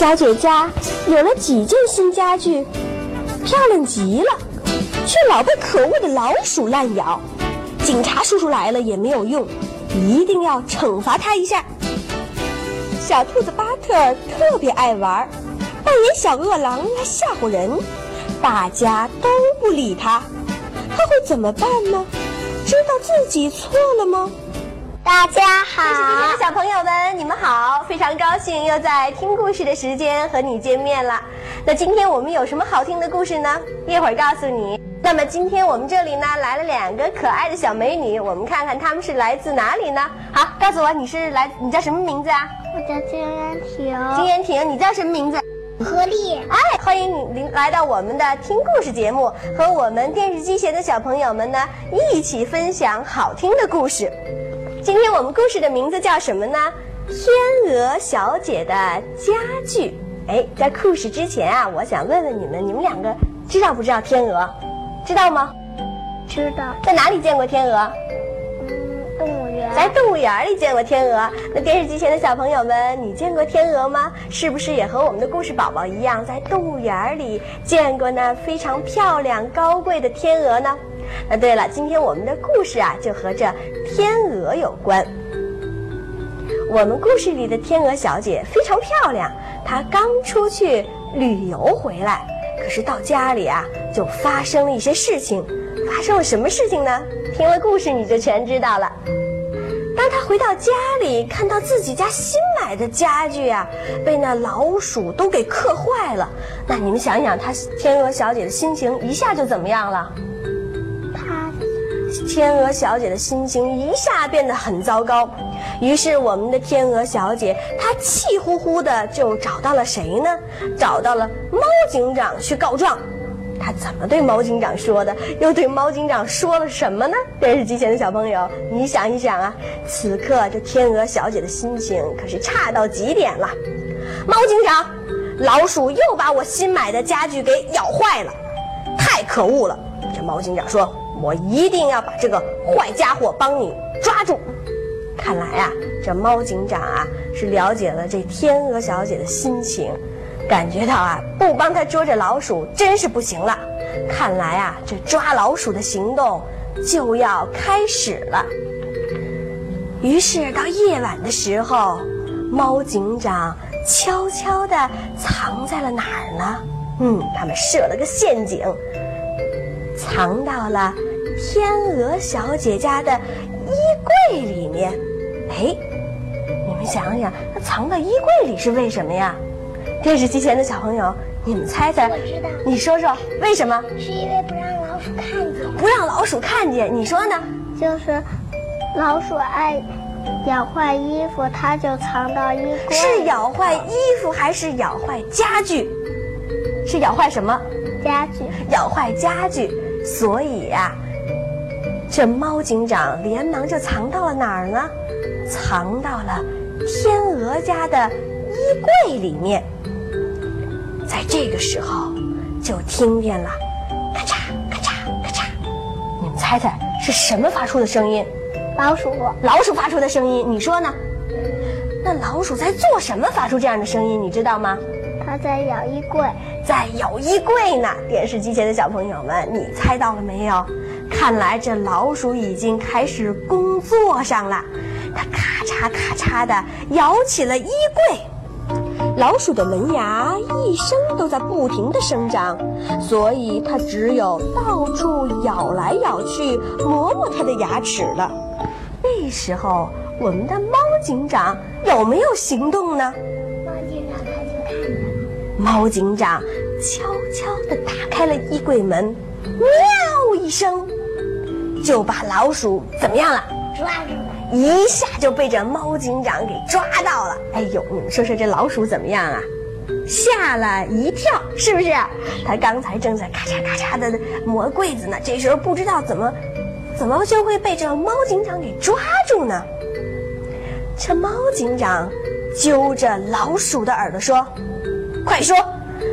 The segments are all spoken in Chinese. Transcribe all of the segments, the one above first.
小姐家有了几件新家具，漂亮极了，却老被可恶的老鼠烂咬。警察叔叔来了也没有用，一定要惩罚他一下。小兔子巴特特别爱玩，扮演小饿狼来吓唬人，大家都不理他，他会怎么办呢？知道自己错了吗？大家好，电视机前的小朋友们，你们好！非常高兴又在听故事的时间和你见面了。那今天我们有什么好听的故事呢？一会儿告诉你。那么今天我们这里呢来了两个可爱的小美女，我们看看她们是来自哪里呢？好，告诉我你是来，你叫什么名字啊？我叫金妍婷。金妍婷，你叫什么名字？何丽。哎，欢迎你来到我们的听故事节目，和我们电视机前的小朋友们呢一起分享好听的故事。今天我们故事的名字叫什么呢？天鹅小姐的家具。哎，在故事之前啊，我想问问你们，你们两个知道不知道天鹅？知道吗？知道。在哪里见过天鹅？嗯，动物园。在动物园里见过天鹅。那电视机前的小朋友们，你见过天鹅吗？是不是也和我们的故事宝宝一样，在动物园里见过那非常漂亮、高贵的天鹅呢？那对了，今天我们的故事啊，就和这天鹅有关。我们故事里的天鹅小姐非常漂亮，她刚出去旅游回来，可是到家里啊，就发生了一些事情。发生了什么事情呢？听了故事你就全知道了。当她回到家里，看到自己家新买的家具啊，被那老鼠都给磕坏了，那你们想想，她天鹅小姐的心情一下就怎么样了？天鹅小姐的心情一下变得很糟糕，于是我们的天鹅小姐她气呼呼的就找到了谁呢？找到了猫警长去告状。她怎么对猫警长说的？又对猫警长说了什么呢？电视机前的小朋友，你想一想啊！此刻这天鹅小姐的心情可是差到极点了。猫警长，老鼠又把我新买的家具给咬坏了，太可恶了！这猫警长说。我一定要把这个坏家伙帮你抓住。看来啊，这猫警长啊是了解了这天鹅小姐的心情，感觉到啊不帮她捉这老鼠真是不行了。看来啊这抓老鼠的行动就要开始了。于是到夜晚的时候，猫警长悄悄地藏在了哪儿呢？嗯，他们设了个陷阱，藏到了。天鹅小姐家的衣柜里面，哎，你们想想，它藏到衣柜里是为什么呀？电视机前的小朋友，你们猜猜，我知道，你说说为什么？是因为不让老鼠看见。不让老鼠看见，你说呢？就是老鼠爱咬坏衣服，它就藏到衣柜。是咬坏衣服还是咬坏家具？是咬坏什么？家具。咬坏家具，所以呀。这猫警长连忙就藏到了哪儿呢？藏到了天鹅家的衣柜里面。在这个时候，就听见了咔嚓咔嚓咔嚓。你们猜猜是什么发出的声音？老鼠。老鼠发出的声音，你说呢？那老鼠在做什么？发出这样的声音，你知道吗？它在咬衣柜，在咬衣柜呢。电视机前的小朋友们，你猜到了没有？看来这老鼠已经开始工作上了，它咔嚓咔嚓的咬起了衣柜。老鼠的门牙一生都在不停的生长，所以它只有到处咬来咬去，磨磨它的牙齿了。那时候，我们的猫警长有没有行动呢？猫警长他就看着。猫警长悄悄地打开了衣柜门，喵一声。就把老鼠怎么样了？抓住了，一下就被这猫警长给抓到了。哎呦，你们说说这老鼠怎么样啊？吓了一跳，是不是？他刚才正在咔嚓咔嚓的磨柜子呢，这时候不知道怎么，怎么就会被这猫警长给抓住呢？这猫警长揪着老鼠的耳朵说：“快说，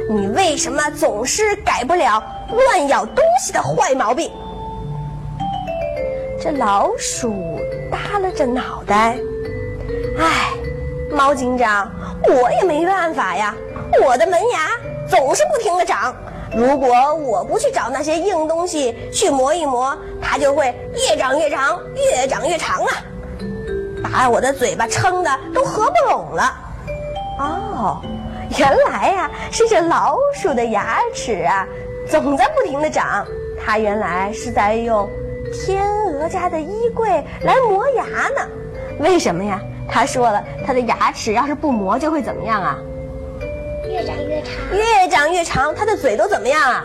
你为什么总是改不了乱咬东西的坏毛病？”这老鼠耷拉着脑袋，哎，猫警长，我也没办法呀。我的门牙总是不停的长。如果我不去找那些硬东西去磨一磨，它就会越长越长，越长越长啊，把我的嘴巴撑的都合不拢了。哦，原来呀，是这老鼠的牙齿啊，总在不停的长。它原来是在用天鹅家的衣柜来磨牙呢。为什么呀？他说了，他的牙齿要是不磨，就会怎么样啊？越长越长，越长越长，他的嘴都怎么样啊？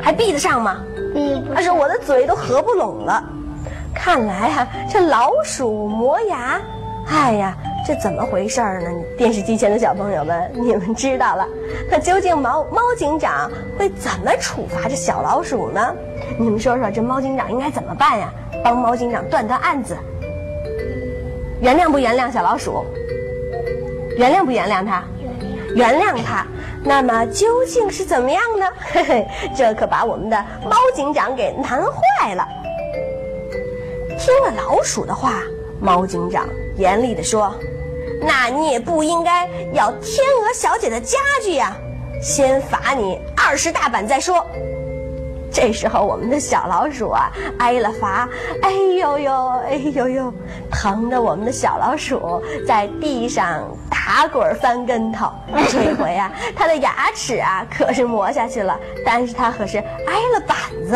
还闭得上吗？闭不他说我的嘴都合不拢了。看来啊，这老鼠磨牙，哎呀，这怎么回事儿呢？电视机前的小朋友们，你们知道了，那究竟猫猫警长会怎么处罚这小老鼠呢？你们说说，这猫警长应该怎么办呀？帮猫警长断断案子。原谅不原谅小老鼠？原谅不原谅他？原谅他。那么究竟是怎么样呢？嘿嘿，这可把我们的猫警长给难坏了。听了老鼠的话，猫警长严厉地说：“那你也不应该要天鹅小姐的家具呀，先罚你二十大板再说。”这时候，我们的小老鼠啊挨了罚，哎呦呦，哎呦呦，疼的我们的小老鼠在地上打滚翻跟头。这回啊，它的牙齿啊可是磨下去了，但是它可是挨了板子。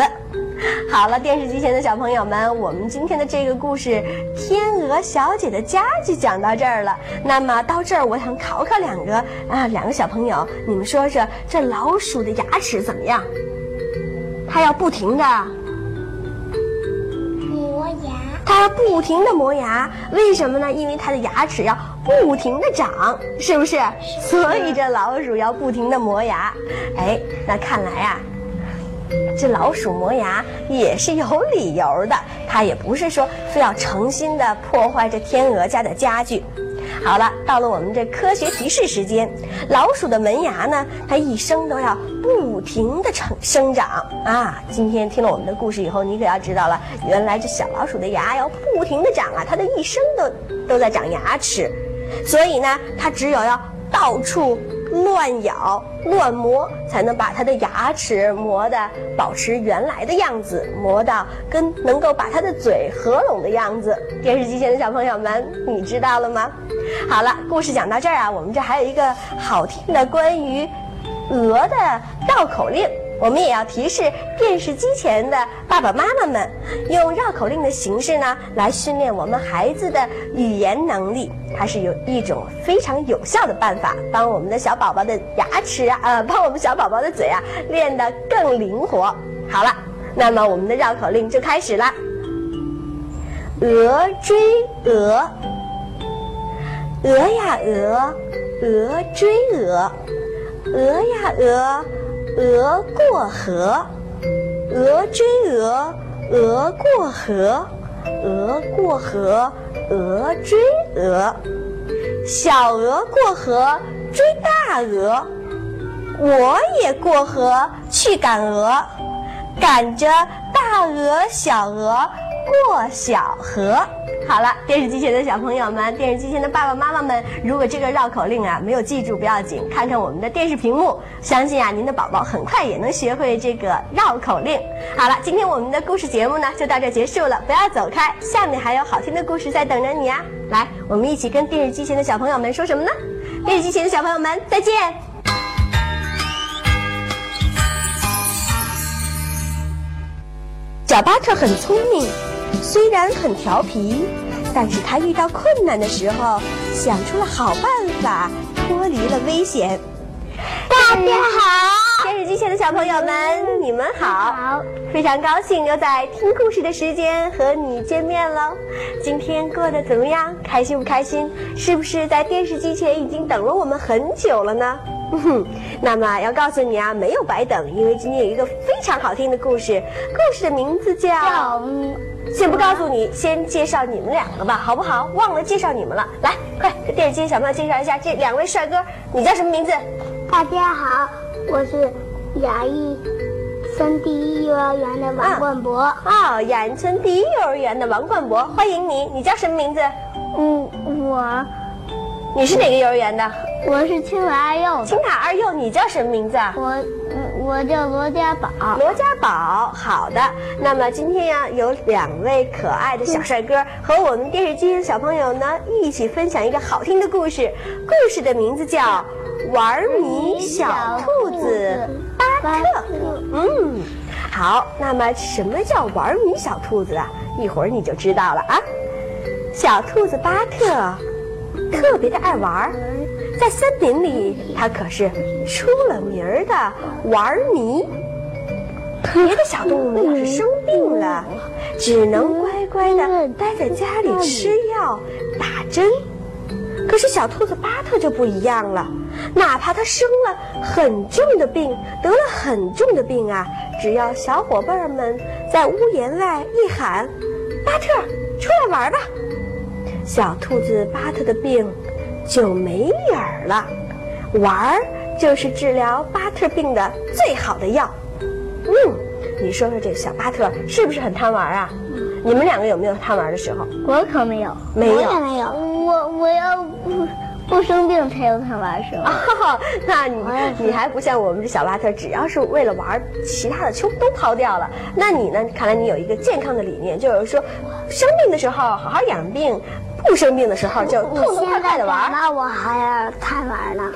好了，电视机前的小朋友们，我们今天的这个故事《天鹅小姐的家》就讲到这儿了。那么到这儿，我想考考两个啊，两个小朋友，你们说说这老鼠的牙齿怎么样？它要不停的，磨牙，它要不停的磨牙，为什么呢？因为它的牙齿要不停的长，是不是？所以这老鼠要不停的磨牙。哎，那看来啊，这老鼠磨牙也是有理由的，它也不是说非要诚心的破坏这天鹅家的家具。好了，到了我们这科学提示时间。老鼠的门牙呢，它一生都要不停的成生长啊。今天听了我们的故事以后，你可要知道了，原来这小老鼠的牙要不停的长啊，它的一生都都在长牙齿。所以呢，它只有要到处乱咬、乱磨，才能把它的牙齿磨的保持原来的样子，磨到跟能够把它的嘴合拢的样子。电视机前的小朋友们，你知道了吗？好了，故事讲到这儿啊，我们这还有一个好听的关于鹅的绕口令。我们也要提示电视机前的爸爸妈妈们，用绕口令的形式呢，来训练我们孩子的语言能力。它是有一种非常有效的办法，帮我们的小宝宝的牙齿啊，呃，帮我们小宝宝的嘴啊，练得更灵活。好了，那么我们的绕口令就开始了。鹅追鹅，鹅呀鹅，鹅追鹅，鹅呀鹅。鹅过河，鹅追鹅，鹅过河，鹅过河，鹅追鹅。小鹅过河追大鹅，我也过河去赶鹅，赶着大鹅小鹅过小河。好了，电视机前的小朋友们，电视机前的爸爸妈妈们，如果这个绕口令啊没有记住不要紧，看看我们的电视屏幕，相信啊您的宝宝很快也能学会这个绕口令。好了，今天我们的故事节目呢就到这结束了，不要走开，下面还有好听的故事在等着你啊！来，我们一起跟电视机前的小朋友们说什么呢？电视机前的小朋友们再见。小巴特很聪明。虽然很调皮，但是他遇到困难的时候，想出了好办法，脱离了危险。大家好，电视机前的小朋友们，你们好！好，非常高兴又在听故事的时间和你见面了。今天过得怎么样？开心不开心？是不是在电视机前已经等了我们很久了呢？哼，那么要告诉你啊，没有白等，因为今天有一个非常好听的故事，故事的名字叫……叫先不告诉你，先介绍你们两个吧，好不好？忘了介绍你们了，来，快给电视机小朋友介绍一下这两位帅哥，你叫什么名字？大家好，我是雅艺村第一幼儿园的王冠博。哦，雅安村第一幼儿园的王冠博，欢迎你，你叫什么名字？嗯，我你是哪个幼儿园的？我是青塔二幼，青塔二幼，你叫什么名字啊？我嗯我叫罗家宝。罗家宝，好的。那么今天呀，有两位可爱的小帅哥和我们电视机的小朋友呢，一起分享一个好听的故事。故事的名字叫《玩迷小兔子巴特》。嗯，好。那么什么叫玩迷小兔子啊？一会儿你就知道了啊。小兔子巴特特别的爱玩儿，在森林里，他可是出了名儿的玩迷。别的小动物要是生病了，只能乖乖的待在家里吃药、打针。可是小兔子巴特就不一样了，哪怕他生了很重的病，得了很重的病啊，只要小伙伴们在屋檐外一喊：“巴特，出来玩吧！”小兔子巴特的病就没影儿了。玩儿就是治疗巴特病的最好的药。嗯，你说说这小巴特是不是很贪玩啊？你们两个有没有贪玩的时候？我可没有，没有我也没有。我我要不不生病才有贪玩的时候。哦，那你你还不像我们这小巴特，只要是为了玩，其他的全都抛掉了。那你呢？看来你有一个健康的理念，就是说，生病的时候好好养病，不生病的时候就痛痛快快的玩。那我还要贪玩呢。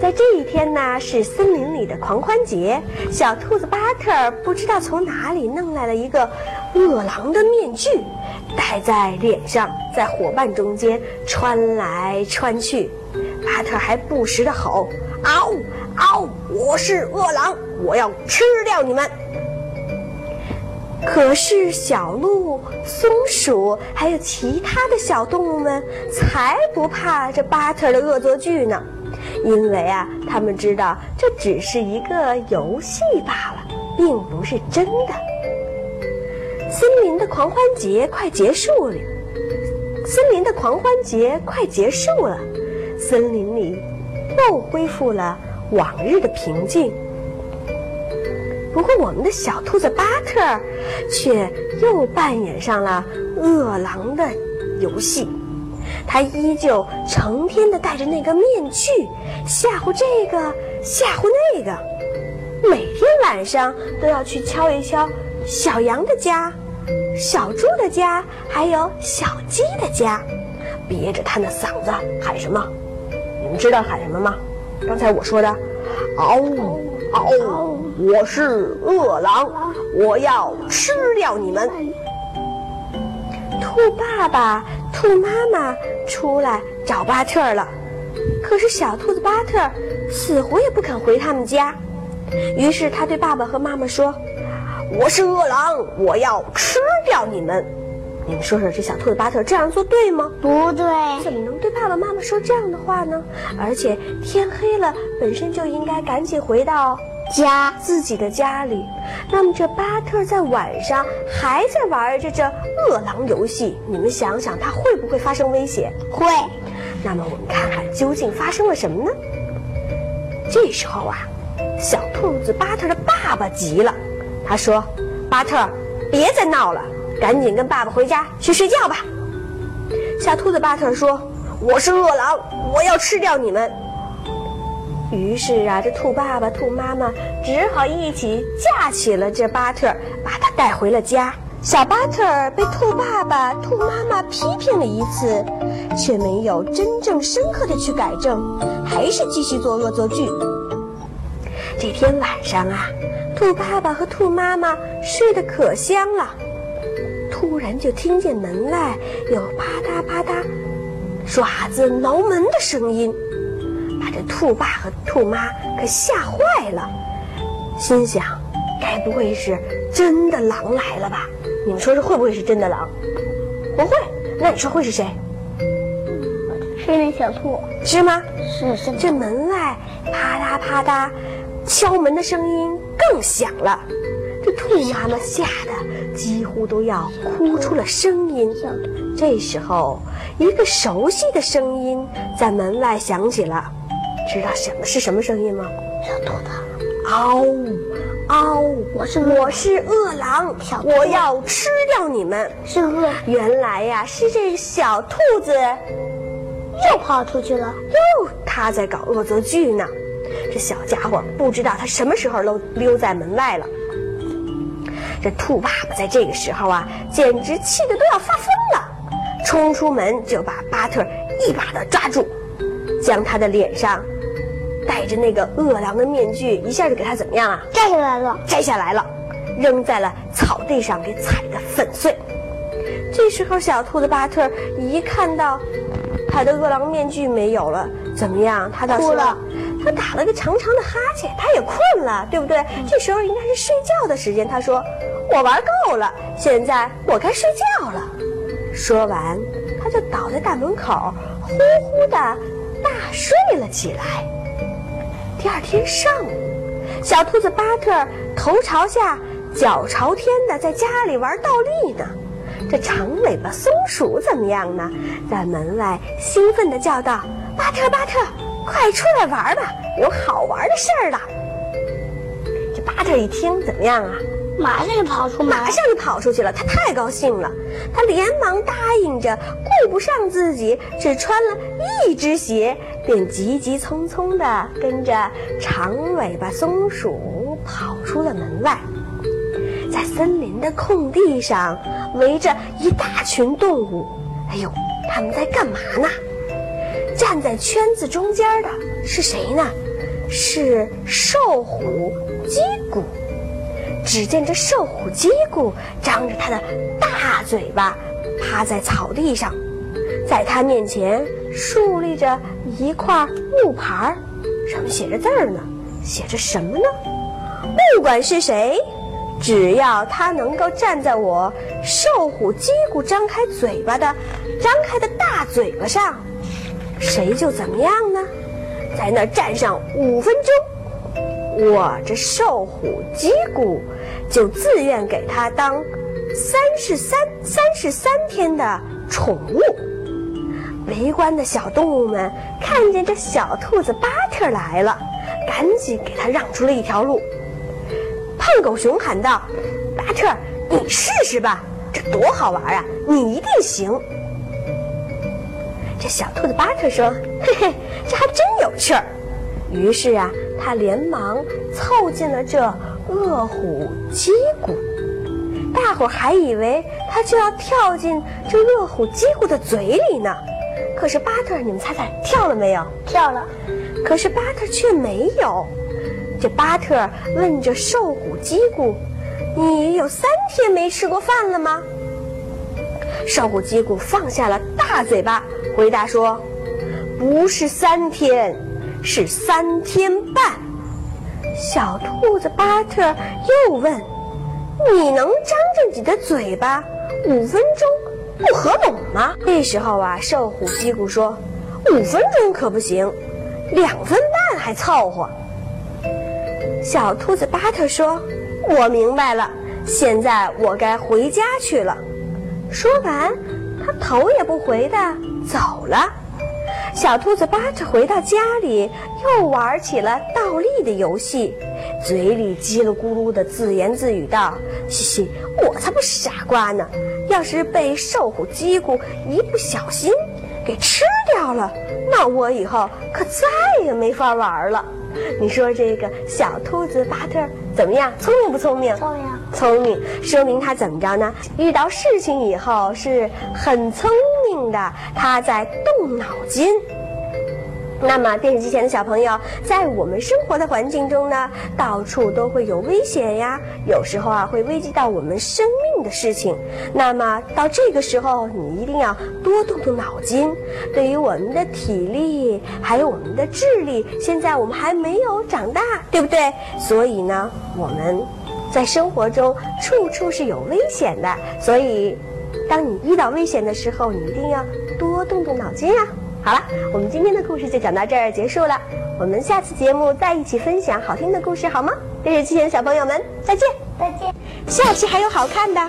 在这一天呢，是森林里的狂欢节。小兔子巴特不知道从哪里弄来了一个饿狼的面具，戴在脸上，在伙伴中间穿来穿去。巴特还不时的吼：“嗷嗷！我是饿狼，我要吃掉你们！”可是小鹿、松鼠还有其他的小动物们才不怕这巴特的恶作剧呢，因为啊，他们知道这只是一个游戏罢了，并不是真的。森林的狂欢节快结束了，森林的狂欢节快结束了，森林里又恢复了往日的平静。不过，我们的小兔子巴特却又扮演上了饿狼的游戏。他依旧成天的戴着那个面具，吓唬这个，吓唬那个。每天晚上都要去敲一敲小羊的家、小猪的家，还有小鸡的家，憋着他那嗓子喊什么？你们知道喊什么吗？刚才我说的，嗷嗷，我是饿狼，我要吃掉你们。兔爸爸、兔妈妈出来找巴特了，可是小兔子巴特死活也不肯回他们家。于是他对爸爸和妈妈说：“我是饿狼，我要吃掉你们。”你们说说，这小兔子巴特这样做对吗？不对，怎么能对爸爸妈妈说这样的话呢？而且天黑了，本身就应该赶紧回到家自己的家里。那么这巴特在晚上还在玩着这饿狼游戏，你们想想，他会不会发生危险？会。那么我们看看究竟发生了什么呢？这时候啊，小兔子巴特的爸爸急了，他说：“巴特，别再闹了，赶紧跟爸爸回家去睡觉吧。”小兔子巴特说：“我是饿狼，我要吃掉你们。”于是啊，这兔爸爸、兔妈妈只好一起架起了这巴特，把他带回了家。小巴特被兔爸爸、兔妈妈批评了一次，却没有真正深刻的去改正，还是继续做恶作剧。这天晚上啊，兔爸爸和兔妈妈睡得可香了，然就听见门外有啪嗒啪嗒爪子挠门的声音，把这兔爸和兔妈可吓坏了，心想：该不会是真的狼来了吧？你们说这会不会是真的狼？不会，那你说会是谁？是那小兔，是吗？是是这门外啪嗒啪嗒敲门的声音更响了，这兔妈妈吓几乎都要哭出了声音。这时候，一个熟悉的声音在门外响起了，知道什么是什么声音吗？小兔子，嗷嗷！我是我是饿狼小，我要吃掉你们。是饿原来呀，是这小兔子又跑出去了。哟，他在搞恶作剧呢。这小家伙不知道他什么时候溜溜在门外了。这兔爸爸在这个时候啊，简直气得都要发疯了，冲出门就把巴特一把的抓住，将他的脸上戴着那个饿狼的面具一下就给他怎么样啊？摘下来了，摘下来了，扔在了草地上，给踩得粉碎。这时候，小兔子巴特一看到他的饿狼面具没有了，怎么样？他倒哭了。他打了个长长的哈欠，他也困了，对不对？这时候应该是睡觉的时间。他说：“我玩够了，现在我该睡觉了。”说完，他就倒在大门口，呼呼的大睡了起来。第二天上午，小兔子巴特头朝下、脚朝天的在家里玩倒立呢。这长尾巴松鼠怎么样呢？在门外兴奋地叫道：“巴特，巴特！”快出来玩吧，有好玩的事儿了。这巴特一听怎么样啊？马上就跑出，马上就跑出去了。他太高兴了，他连忙答应着，顾不上自己只穿了一只鞋，便急急匆匆地跟着长尾巴松鼠跑出了门外。在森林的空地上，围着一大群动物。哎呦，他们在干嘛呢？站在圈子中间的是谁呢？是瘦虎击鼓。只见这瘦虎击鼓张着他的大嘴巴，趴在草地上，在他面前竖立着一块木牌上面写着字儿呢。写着什么呢？不管是谁，只要他能够站在我瘦虎击鼓张开嘴巴的张开的大嘴巴上。谁就怎么样呢？在那站上五分钟，我这瘦虎击鼓就自愿给他当三十三三十三天的宠物。围观的小动物们看见这小兔子巴特来了，赶紧给他让出了一条路。胖狗熊喊道：“巴特，你试试吧，这多好玩啊！你一定行。”这小兔子巴特说：“嘿嘿，这还真有趣儿。”于是啊，他连忙凑近了这恶虎击鼓。大伙儿还以为他就要跳进这饿虎击鼓的嘴里呢。可是巴特，你们猜猜跳了没有？跳了。可是巴特却没有。这巴特问着瘦虎击鼓：“你有三天没吃过饭了吗？”瘦虎击鼓放下了大嘴巴。回答说：“不是三天，是三天半。”小兔子巴特又问：“你能张着你的嘴巴五分钟不合拢吗？”这时候啊，瘦虎叽咕说：“五分钟可不行，两分半还凑合。”小兔子巴特说：“我明白了，现在我该回家去了。”说完，他头也不回的。走了，小兔子巴特回到家里，又玩起了倒立的游戏，嘴里叽里咕噜的自言自语道：“嘻嘻，我才不是傻瓜呢！要是被瘦虎叽咕一不小心给吃掉了，那我以后可再也没法玩了。”你说这个小兔子巴特怎么样？聪明不聪明？聪明。聪明，说明他怎么着呢？遇到事情以后是很聪明的，他在动脑筋。那么，电视机前的小朋友，在我们生活的环境中呢，到处都会有危险呀，有时候啊会危及到我们生命的事情。那么到这个时候，你一定要多动动脑筋。对于我们的体力，还有我们的智力，现在我们还没有长大，对不对？所以呢，我们在生活中处处是有危险的。所以，当你遇到危险的时候，你一定要多动动脑筋呀。好了，我们今天的故事就讲到这儿结束了。我们下次节目再一起分享好听的故事，好吗？电视机前的小朋友们，再见！再见。下期还有好看的，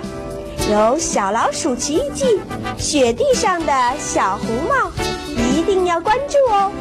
有《小老鼠奇遇记》《雪地上的小红帽》，一定要关注哦。